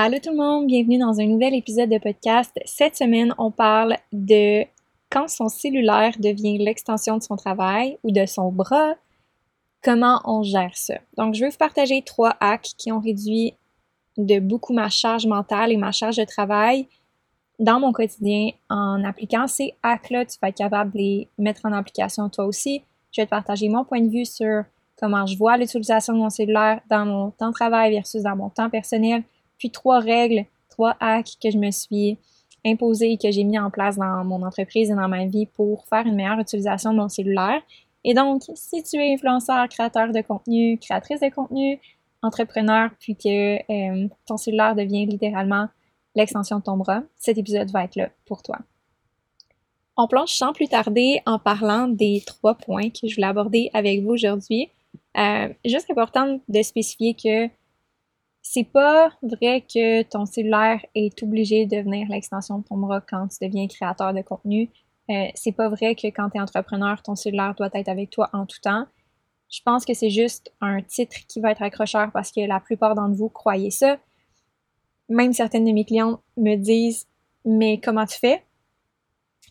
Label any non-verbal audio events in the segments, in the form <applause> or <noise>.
Allô tout le monde, bienvenue dans un nouvel épisode de podcast. Cette semaine, on parle de quand son cellulaire devient l'extension de son travail ou de son bras, comment on gère ça. Donc, je vais vous partager trois hacks qui ont réduit de beaucoup ma charge mentale et ma charge de travail dans mon quotidien en appliquant ces hacks-là. Tu vas être capable de les mettre en application toi aussi. Je vais te partager mon point de vue sur comment je vois l'utilisation de mon cellulaire dans mon temps de travail versus dans mon temps personnel puis trois règles, trois hacks que je me suis imposés et que j'ai mis en place dans mon entreprise et dans ma vie pour faire une meilleure utilisation de mon cellulaire. Et donc, si tu es influenceur, créateur de contenu, créatrice de contenu, entrepreneur, puis que euh, ton cellulaire devient littéralement l'extension de ton bras, cet épisode va être là pour toi. On plonge sans plus tarder en parlant des trois points que je voulais aborder avec vous aujourd'hui. Euh, juste important de spécifier que c'est pas vrai que ton cellulaire est obligé de devenir l'extension de ton bras quand tu deviens créateur de contenu. Euh, c'est pas vrai que quand tu es entrepreneur, ton cellulaire doit être avec toi en tout temps. Je pense que c'est juste un titre qui va être accrocheur parce que la plupart d'entre vous croyez ça. Même certaines de mes clientes me disent Mais comment tu fais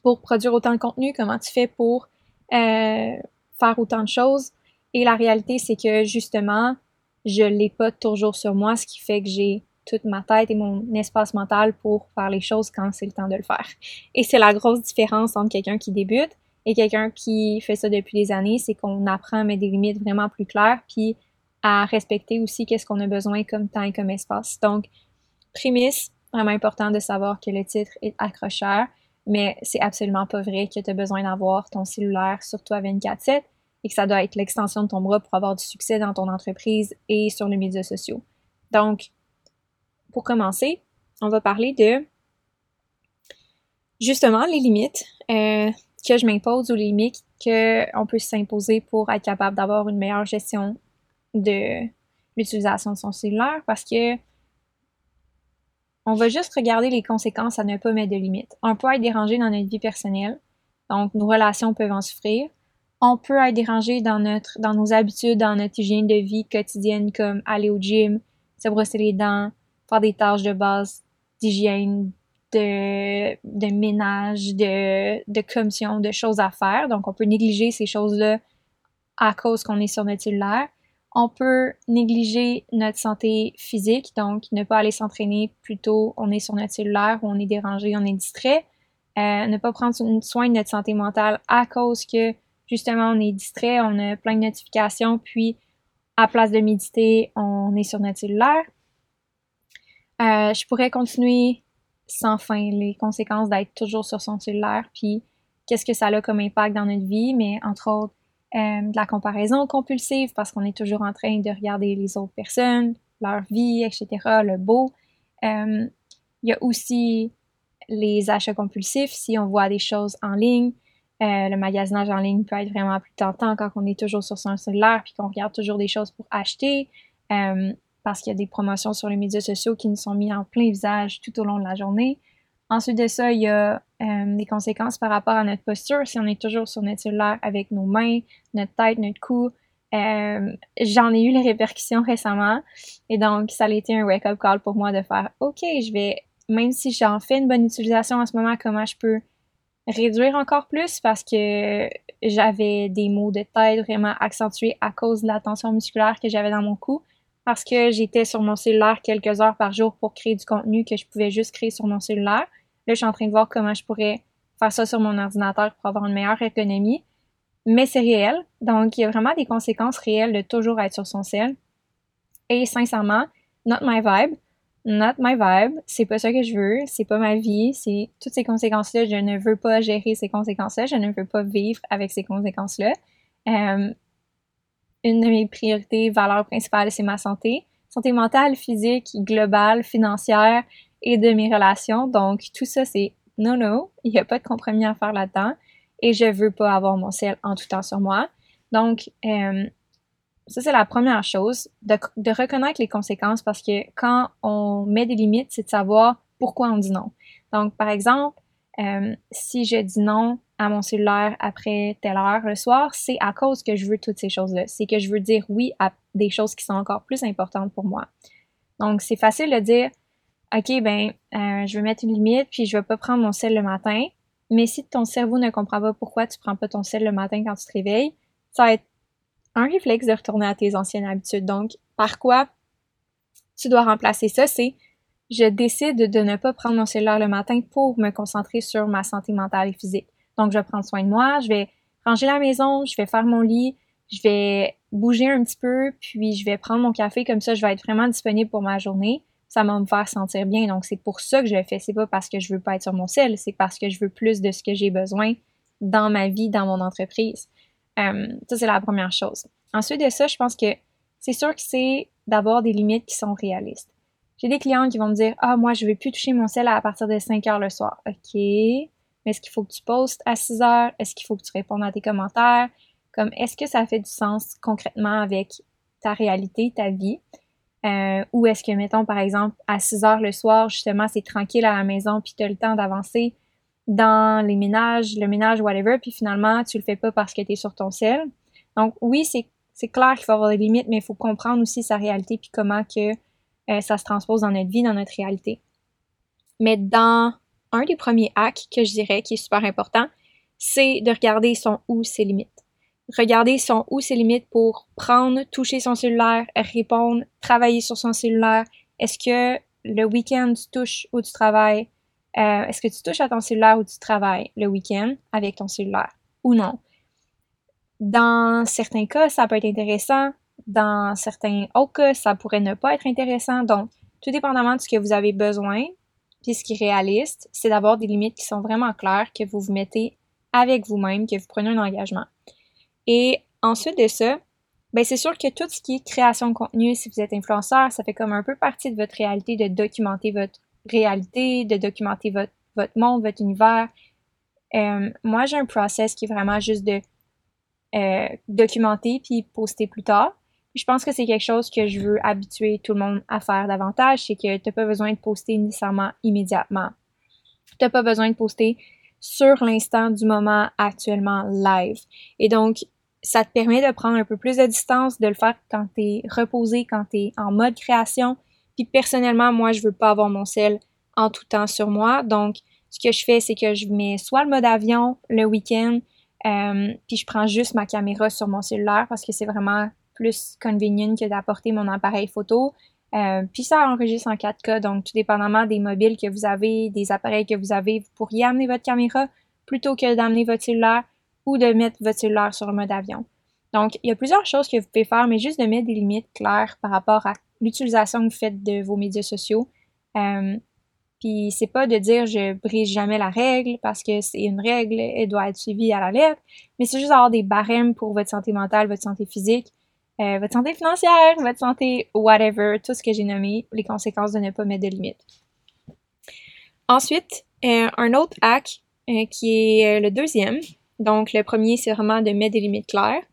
pour produire autant de contenu? Comment tu fais pour euh, faire autant de choses? Et la réalité, c'est que justement, je l'ai pas toujours sur moi, ce qui fait que j'ai toute ma tête et mon espace mental pour faire les choses quand c'est le temps de le faire. Et c'est la grosse différence entre quelqu'un qui débute et quelqu'un qui fait ça depuis des années, c'est qu'on apprend à mettre des limites vraiment plus claires, puis à respecter aussi qu'est-ce qu'on a besoin comme temps et comme espace. Donc, prémisse, vraiment important de savoir que le titre est accrocheur, mais c'est absolument pas vrai que tu as besoin d'avoir ton cellulaire sur toi 24-7 et que ça doit être l'extension de ton bras pour avoir du succès dans ton entreprise et sur les médias sociaux. Donc, pour commencer, on va parler de justement les limites euh, que je m'impose ou les limites qu'on peut s'imposer pour être capable d'avoir une meilleure gestion de l'utilisation de son cellulaire parce que on va juste regarder les conséquences à ne pas mettre de limites. On peut être dérangé dans notre vie personnelle, donc nos relations peuvent en souffrir on peut être dérangé dans notre dans nos habitudes, dans notre hygiène de vie quotidienne, comme aller au gym, se brosser les dents, faire des tâches de base d'hygiène, de, de ménage, de, de commission, de choses à faire. Donc, on peut négliger ces choses-là à cause qu'on est sur notre cellulaire. On peut négliger notre santé physique, donc ne pas aller s'entraîner, plutôt on est sur notre cellulaire, on est dérangé, on est distrait. Euh, ne pas prendre soin de notre santé mentale à cause que justement, on est distrait, on a plein de notifications, puis à place de méditer, on est sur notre cellulaire. Euh, je pourrais continuer sans fin les conséquences d'être toujours sur son cellulaire, puis qu'est-ce que ça a comme impact dans notre vie, mais entre autres, euh, de la comparaison compulsive parce qu'on est toujours en train de regarder les autres personnes, leur vie, etc., le beau. Euh, il y a aussi les achats compulsifs, si on voit des choses en ligne, euh, le magasinage en ligne peut être vraiment plus tentant quand on est toujours sur son cellulaire puis qu'on regarde toujours des choses pour acheter euh, parce qu'il y a des promotions sur les médias sociaux qui nous sont mis en plein visage tout au long de la journée. Ensuite de ça, il y a euh, des conséquences par rapport à notre posture. Si on est toujours sur notre cellulaire avec nos mains, notre tête, notre cou, j'en ai eu les répercussions <laughs> récemment. Et donc, ça a été un wake-up call pour moi de faire OK, je vais, même si j'en fais une bonne utilisation en ce moment, comment je peux réduire encore plus parce que j'avais des maux de tête vraiment accentués à cause de la tension musculaire que j'avais dans mon cou parce que j'étais sur mon cellulaire quelques heures par jour pour créer du contenu que je pouvais juste créer sur mon cellulaire. Là, je suis en train de voir comment je pourrais faire ça sur mon ordinateur pour avoir une meilleure économie. Mais c'est réel. Donc, il y a vraiment des conséquences réelles de toujours être sur son cell. Et sincèrement, not my vibe. Not my vibe. C'est pas ça que je veux. C'est pas ma vie. C'est toutes ces conséquences-là. Je ne veux pas gérer ces conséquences-là. Je ne veux pas vivre avec ces conséquences-là. Euh, une de mes priorités, valeurs principales, c'est ma santé. Santé mentale, physique, globale, financière et de mes relations. Donc, tout ça, c'est non, non, il n'y a pas de compromis à faire là-dedans. Et je veux pas avoir mon ciel en tout temps sur moi. Donc, euh, ça, c'est la première chose, de, reconnaître les conséquences parce que quand on met des limites, c'est de savoir pourquoi on dit non. Donc, par exemple, euh, si je dis non à mon cellulaire après telle heure le soir, c'est à cause que je veux toutes ces choses-là. C'est que je veux dire oui à des choses qui sont encore plus importantes pour moi. Donc, c'est facile de dire, OK, ben, euh, je vais mettre une limite, puis je vais pas prendre mon sel le matin. Mais si ton cerveau ne comprend pas pourquoi tu prends pas ton sel le matin quand tu te réveilles, ça va être un réflexe de retourner à tes anciennes habitudes. Donc, par quoi tu dois remplacer ça, c'est je décide de ne pas prendre mon cellulaire le matin pour me concentrer sur ma santé mentale et physique. Donc, je vais prendre soin de moi, je vais ranger la maison, je vais faire mon lit, je vais bouger un petit peu, puis je vais prendre mon café, comme ça, je vais être vraiment disponible pour ma journée. Ça va me faire sentir bien. Donc, c'est pour ça que je le fais. C'est pas parce que je veux pas être sur mon sel, c'est parce que je veux plus de ce que j'ai besoin dans ma vie, dans mon entreprise. Euh, ça, c'est la première chose. Ensuite de ça, je pense que c'est sûr que c'est d'avoir des limites qui sont réalistes. J'ai des clients qui vont me dire Ah, moi, je ne vais plus toucher mon sel à partir de 5 heures le soir. OK. Mais est-ce qu'il faut que tu postes à 6 heures? Est-ce qu'il faut que tu répondes à tes commentaires? Comme, est-ce que ça fait du sens concrètement avec ta réalité, ta vie? Euh, ou est-ce que, mettons, par exemple, à 6 heures le soir, justement, c'est tranquille à la maison, puis tu as le temps d'avancer? Dans les ménages, le ménage, whatever, puis finalement, tu le fais pas parce que tu es sur ton sel. Donc, oui, c'est clair qu'il faut avoir des limites, mais il faut comprendre aussi sa réalité, puis comment que euh, ça se transpose dans notre vie, dans notre réalité. Mais dans un des premiers hacks que je dirais qui est super important, c'est de regarder son ou ses limites. Regarder son ou ses limites pour prendre, toucher son cellulaire, répondre, travailler sur son cellulaire. Est-ce que le week-end tu touches ou tu travailles? Euh, est-ce que tu touches à ton cellulaire ou tu travailles le week-end avec ton cellulaire ou non? Dans certains cas, ça peut être intéressant dans certains autres cas, ça pourrait ne pas être intéressant. Donc, tout dépendamment de ce que vous avez besoin, puis ce qui est réaliste, c'est d'avoir des limites qui sont vraiment claires, que vous vous mettez avec vous-même, que vous prenez un engagement. Et ensuite de ça, ben c'est sûr que tout ce qui est création de contenu, si vous êtes influenceur, ça fait comme un peu partie de votre réalité de documenter votre réalité, de documenter votre, monde, votre univers. Euh, moi, j'ai un process qui est vraiment juste de euh, documenter puis poster plus tard je pense que c'est quelque chose que je veux habituer tout le monde à faire davantage, c'est que tu n'as pas besoin de poster nécessairement immédiatement. Tu n'as pas besoin de poster sur l'instant du moment actuellement live. Et donc, ça te permet de prendre un peu plus de distance, de le faire quand tu es reposé, quand tu es en mode création. Puis personnellement, moi, je veux pas avoir mon sel en tout temps sur moi. Donc, ce que je fais, c'est que je mets soit le mode avion le week-end, euh, puis je prends juste ma caméra sur mon cellulaire parce que c'est vraiment plus convenient que d'apporter mon appareil photo. Euh, puis ça enregistre en 4K, donc tout dépendamment des mobiles que vous avez, des appareils que vous avez, vous pourriez amener votre caméra plutôt que d'amener votre cellulaire ou de mettre votre cellulaire sur le mode avion. Donc, il y a plusieurs choses que vous pouvez faire, mais juste de mettre des limites claires par rapport à l'utilisation que vous faites de vos médias sociaux. Euh, puis c'est pas de dire je brise jamais la règle parce que c'est une règle, elle doit être suivie à la lettre, mais c'est juste avoir des barèmes pour votre santé mentale, votre santé physique, euh, votre santé financière, votre santé whatever, tout ce que j'ai nommé, les conséquences de ne pas mettre de limites. Ensuite, euh, un autre hack qui est le deuxième. Donc, le premier, c'est vraiment de mettre des limites claires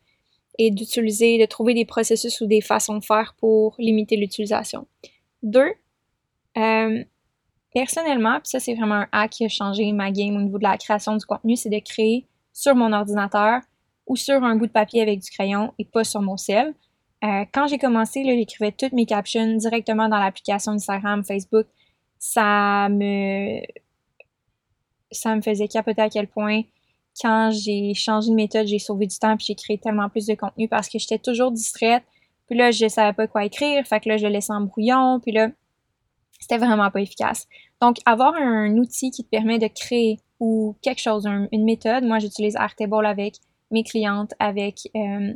et d'utiliser, de trouver des processus ou des façons de faire pour limiter l'utilisation. Deux, personnellement, puis ça c'est vraiment un hack qui a changé ma game au niveau de la création du contenu, c'est de créer sur mon ordinateur ou sur un bout de papier avec du crayon et pas sur mon cell. Euh, quand j'ai commencé, j'écrivais toutes mes captions directement dans l'application Instagram, Facebook. Ça me ça me faisait capoter à quel point quand j'ai changé de méthode, j'ai sauvé du temps puis j'ai créé tellement plus de contenu parce que j'étais toujours distraite. Puis là, je savais pas quoi écrire, fait que là, je le laissais en brouillon, puis là, c'était vraiment pas efficace. Donc, avoir un outil qui te permet de créer ou quelque chose, une méthode, moi, j'utilise Artable avec mes clientes, avec euh,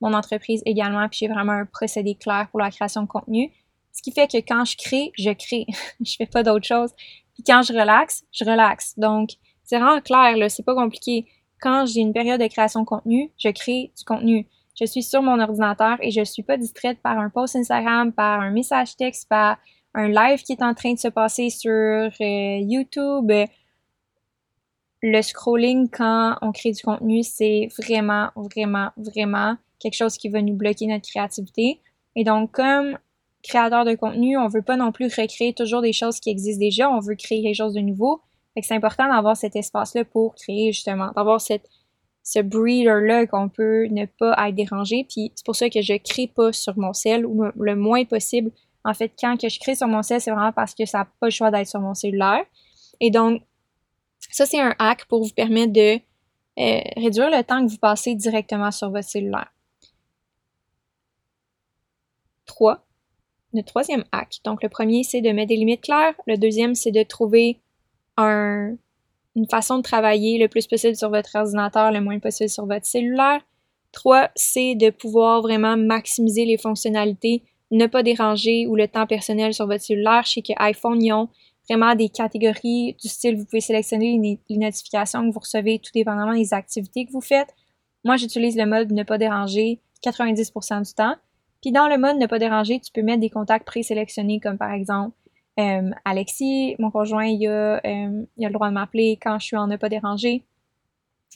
mon entreprise également, puis j'ai vraiment un procédé clair pour la création de contenu. Ce qui fait que quand je crée, je crée. <laughs> je fais pas d'autre chose. Puis quand je relaxe, je relaxe. Donc, c'est vraiment clair, là, c'est pas compliqué. Quand j'ai une période de création de contenu, je crée du contenu. Je suis sur mon ordinateur et je suis pas distraite par un post Instagram, par un message texte, par un live qui est en train de se passer sur euh, YouTube. Le scrolling quand on crée du contenu, c'est vraiment, vraiment, vraiment quelque chose qui va nous bloquer notre créativité. Et donc, comme créateur de contenu, on veut pas non plus recréer toujours des choses qui existent déjà, on veut créer quelque chose de nouveau. C'est important d'avoir cet espace-là pour créer justement, d'avoir cette ce breather-là qu'on peut ne pas être dérangé. Puis c'est pour ça que je crée pas sur mon cell ou le moins possible. En fait, quand que je crée sur mon cell, c'est vraiment parce que ça n'a pas le choix d'être sur mon cellulaire. Et donc, ça, c'est un hack pour vous permettre de euh, réduire le temps que vous passez directement sur votre cellulaire. 3. Le troisième hack. Donc, le premier, c'est de mettre des limites claires. Le deuxième, c'est de trouver un, une façon de travailler le plus possible sur votre ordinateur, le moins possible sur votre cellulaire. Trois, c'est de pouvoir vraiment maximiser les fonctionnalités, ne pas déranger ou le temps personnel sur votre cellulaire. Je sais que iPhone, ils ont vraiment des catégories du style, vous pouvez sélectionner les, notifications que vous recevez tout dépendamment des activités que vous faites. Moi, j'utilise le mode ne pas déranger 90% du temps. Puis dans le mode ne pas déranger, tu peux mettre des contacts présélectionnés comme par exemple euh, Alexis, mon conjoint, il a, euh, a le droit de m'appeler quand je suis en ne pas déranger.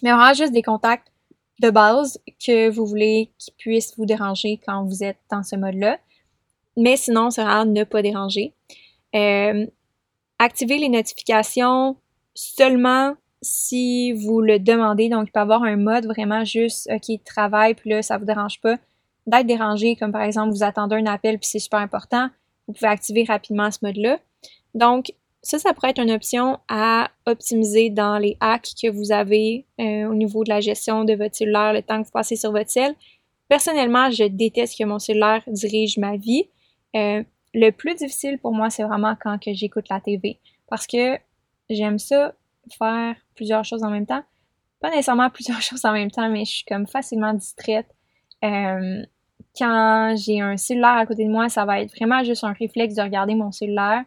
Mais vraiment juste des contacts de base que vous voulez qui puissent vous déranger quand vous êtes dans ce mode-là. Mais sinon, c'est vraiment ne pas déranger. Euh, activer les notifications seulement si vous le demandez. Donc, il peut y avoir un mode vraiment juste, OK, travail, puis là, ça vous dérange pas d'être dérangé, comme par exemple, vous attendez un appel, puis c'est super important vous pouvez activer rapidement ce mode-là. Donc, ça, ça pourrait être une option à optimiser dans les hacks que vous avez euh, au niveau de la gestion de votre cellulaire, le temps que vous passez sur votre cell. Personnellement, je déteste que mon cellulaire dirige ma vie. Euh, le plus difficile pour moi, c'est vraiment quand j'écoute la TV. Parce que j'aime ça faire plusieurs choses en même temps. Pas nécessairement plusieurs <laughs> choses en même temps, mais je suis comme facilement distraite. Euh, quand j'ai un cellulaire à côté de moi, ça va être vraiment juste un réflexe de regarder mon cellulaire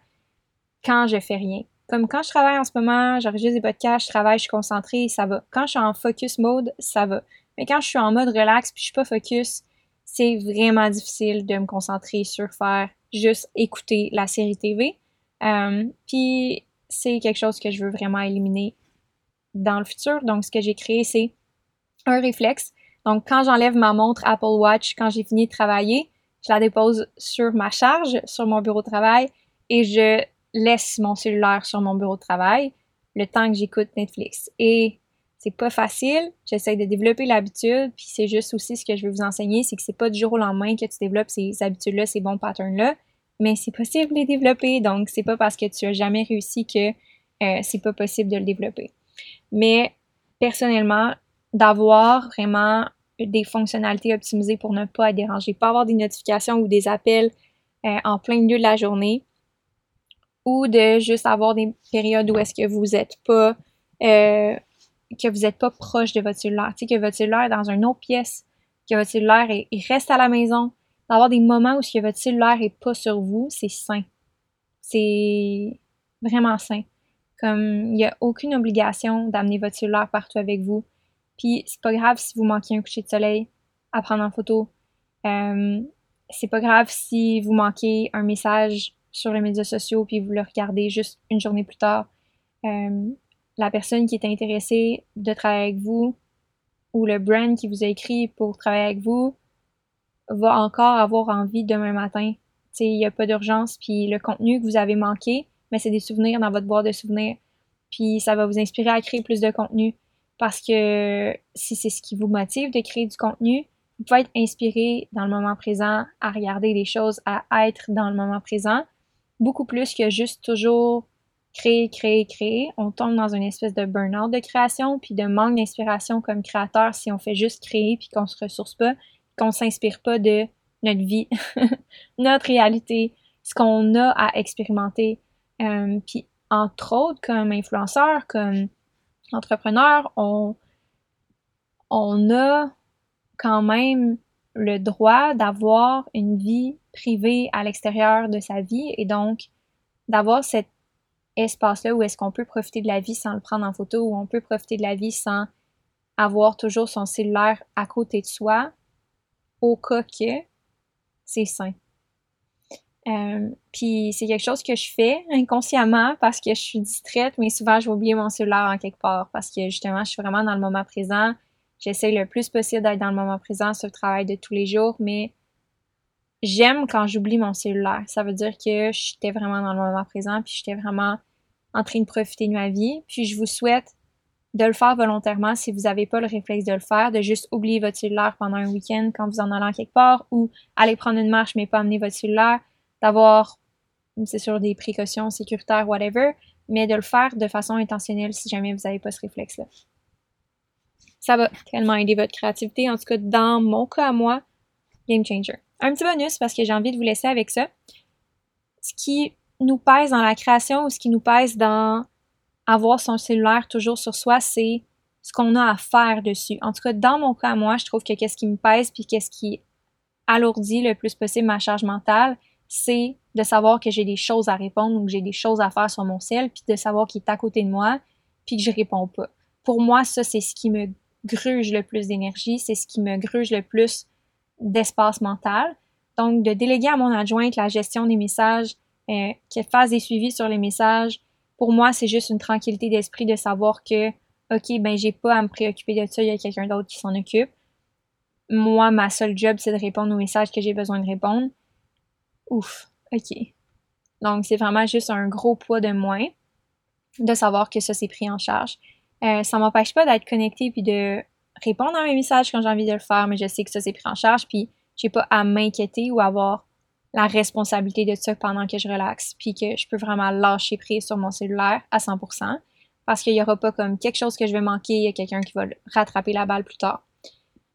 quand je fais rien. Comme quand je travaille en ce moment, j'enregistre des podcasts, je travaille, je suis concentrée, ça va. Quand je suis en focus mode, ça va. Mais quand je suis en mode relax puis je suis pas focus, c'est vraiment difficile de me concentrer sur faire juste écouter la série TV. Euh, puis c'est quelque chose que je veux vraiment éliminer dans le futur. Donc ce que j'ai créé, c'est un réflexe donc, quand j'enlève ma montre Apple Watch, quand j'ai fini de travailler, je la dépose sur ma charge, sur mon bureau de travail, et je laisse mon cellulaire sur mon bureau de travail le temps que j'écoute Netflix. Et c'est pas facile. J'essaie de développer l'habitude, puis c'est juste aussi ce que je veux vous enseigner, c'est que c'est pas du jour au lendemain que tu développes ces habitudes-là, ces bons patterns-là, mais c'est possible de les développer. Donc, c'est pas parce que tu as jamais réussi que euh, c'est pas possible de le développer. Mais personnellement, d'avoir vraiment des fonctionnalités optimisées pour ne pas dérangé, pas avoir des notifications ou des appels euh, en plein milieu de la journée, ou de juste avoir des périodes où est-ce que vous n'êtes pas euh, que vous n'êtes pas proche de votre cellulaire, tu sais, que votre cellulaire est dans une autre pièce, que votre cellulaire reste à la maison, d'avoir des moments où ce que votre cellulaire est pas sur vous, c'est sain. C'est vraiment sain. Comme il n'y a aucune obligation d'amener votre cellulaire partout avec vous. Puis c'est pas grave si vous manquez un coucher de soleil à prendre en photo. Euh, c'est pas grave si vous manquez un message sur les médias sociaux puis vous le regardez juste une journée plus tard. Euh, la personne qui est intéressée de travailler avec vous ou le brand qui vous a écrit pour travailler avec vous va encore avoir envie demain matin. Il n'y a pas d'urgence, puis le contenu que vous avez manqué, mais c'est des souvenirs dans votre boîte de souvenirs. Puis ça va vous inspirer à créer plus de contenu parce que si c'est ce qui vous motive de créer du contenu, vous pouvez être inspiré dans le moment présent à regarder des choses, à être dans le moment présent, beaucoup plus que juste toujours créer, créer, créer. On tombe dans une espèce de burn-out de création, puis de manque d'inspiration comme créateur si on fait juste créer, puis qu'on se ressource pas, qu'on s'inspire pas de notre vie, <laughs> notre réalité, ce qu'on a à expérimenter. Euh, puis entre autres, comme influenceur, comme entrepreneur, on, on a quand même le droit d'avoir une vie privée à l'extérieur de sa vie et donc d'avoir cet espace-là où est-ce qu'on peut profiter de la vie sans le prendre en photo, où on peut profiter de la vie sans avoir toujours son cellulaire à côté de soi, au cas que c'est sain. Euh, puis c'est quelque chose que je fais inconsciemment parce que je suis distraite, mais souvent je vais oublier mon cellulaire en quelque part parce que justement je suis vraiment dans le moment présent. J'essaie le plus possible d'être dans le moment présent sur le travail de tous les jours, mais j'aime quand j'oublie mon cellulaire. Ça veut dire que j'étais vraiment dans le moment présent, puis j'étais vraiment en train de profiter de ma vie. Puis je vous souhaite de le faire volontairement si vous n'avez pas le réflexe de le faire, de juste oublier votre cellulaire pendant un week-end quand vous en allez quelque part ou aller prendre une marche mais pas amener votre cellulaire, d'avoir, c'est sûr, des précautions sécuritaires, whatever, mais de le faire de façon intentionnelle si jamais vous n'avez pas ce réflexe-là. Ça va tellement aider votre créativité, en tout cas dans mon cas à moi, game changer. Un petit bonus parce que j'ai envie de vous laisser avec ça. Ce qui nous pèse dans la création ou ce qui nous pèse dans avoir son cellulaire toujours sur soi, c'est ce qu'on a à faire dessus. En tout cas, dans mon cas, moi, je trouve que qu'est-ce qui me pèse puis qu'est-ce qui alourdit le plus possible ma charge mentale, c'est de savoir que j'ai des choses à répondre ou que j'ai des choses à faire sur mon cell, puis de savoir qu'il est à côté de moi, puis que je réponds pas. Pour moi, ça, c'est ce qui me gruge le plus d'énergie, c'est ce qui me gruge le plus d'espace mental. Donc, de déléguer à mon adjointe la gestion des messages, euh, qu'elle fasse des suivis sur les messages, pour moi, c'est juste une tranquillité d'esprit de savoir que, OK, ben, j'ai pas à me préoccuper de ça, il y a quelqu'un d'autre qui s'en occupe. Moi, ma seule job, c'est de répondre aux messages que j'ai besoin de répondre. Ouf, OK. Donc, c'est vraiment juste un gros poids de moins de savoir que ça, c'est pris en charge. Euh, ça m'empêche pas d'être connecté puis de répondre à mes messages quand j'ai envie de le faire, mais je sais que ça, c'est pris en charge, puis j'ai pas à m'inquiéter ou avoir la responsabilité de ça pendant que je relaxe, puis que je peux vraiment lâcher prise sur mon cellulaire à 100%, parce qu'il n'y aura pas comme quelque chose que je vais manquer, il y a quelqu'un qui va rattraper la balle plus tard.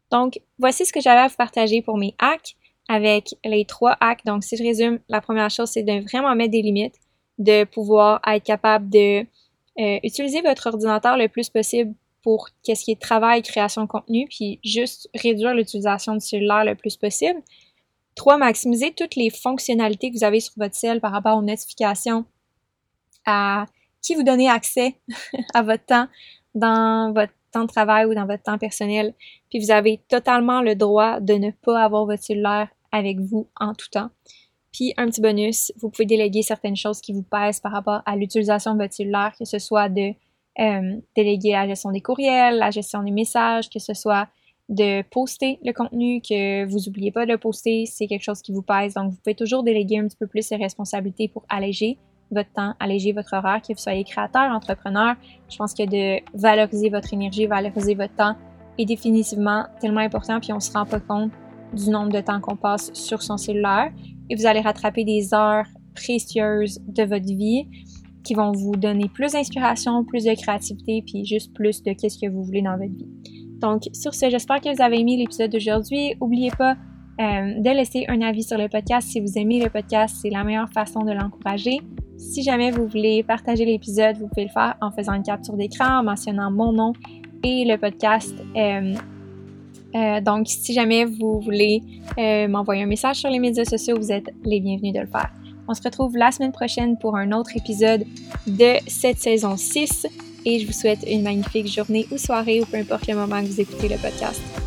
Donc, voici ce que j'avais à vous partager pour mes hacks avec les trois hacks. Donc, si je résume, la première chose, c'est de vraiment mettre des limites, de pouvoir être capable de euh, utiliser votre ordinateur le plus possible pour qu'est-ce qui est travail, création de contenu, puis juste réduire l'utilisation du cellulaire le plus possible. Trois, maximiser toutes les fonctionnalités que vous avez sur votre cell par rapport aux notifications, à qui vous donnez accès <laughs> à votre temps dans votre temps de travail ou dans votre temps personnel. Puis vous avez totalement le droit de ne pas avoir votre cellulaire avec vous en tout temps. Puis un petit bonus, vous pouvez déléguer certaines choses qui vous pèsent par rapport à l'utilisation de votre cellulaire, que ce soit de euh, déléguer la gestion des courriels, la gestion des messages, que ce soit de poster le contenu, que vous n'oubliez pas de le poster, c'est quelque chose qui vous pèse. Donc, vous pouvez toujours déléguer un petit peu plus ces responsabilités pour alléger votre temps, alléger votre horaire, que vous soyez créateur, entrepreneur. Je pense que de valoriser votre énergie, valoriser votre temps est définitivement tellement important, puis on se rend pas compte du nombre de temps qu'on passe sur son cellulaire. Et vous allez rattraper des heures précieuses de votre vie qui vont vous donner plus d'inspiration, plus de créativité, puis juste plus de qu'est-ce que vous voulez dans votre vie. Donc, sur ce, j'espère que vous avez aimé l'épisode d'aujourd'hui. N'oubliez pas euh, de laisser un avis sur le podcast. Si vous aimez le podcast, c'est la meilleure façon de l'encourager. Si jamais vous voulez partager l'épisode, vous pouvez le faire en faisant une capture d'écran, en mentionnant mon nom et le podcast. Euh, euh, donc, si jamais vous voulez m'envoyer un message sur les médias sociaux, vous êtes les bienvenus de le faire. On se retrouve la semaine prochaine pour un autre épisode de cette saison 6 et je vous souhaite une magnifique journée ou soirée ou peu importe le moment que vous écoutez le podcast.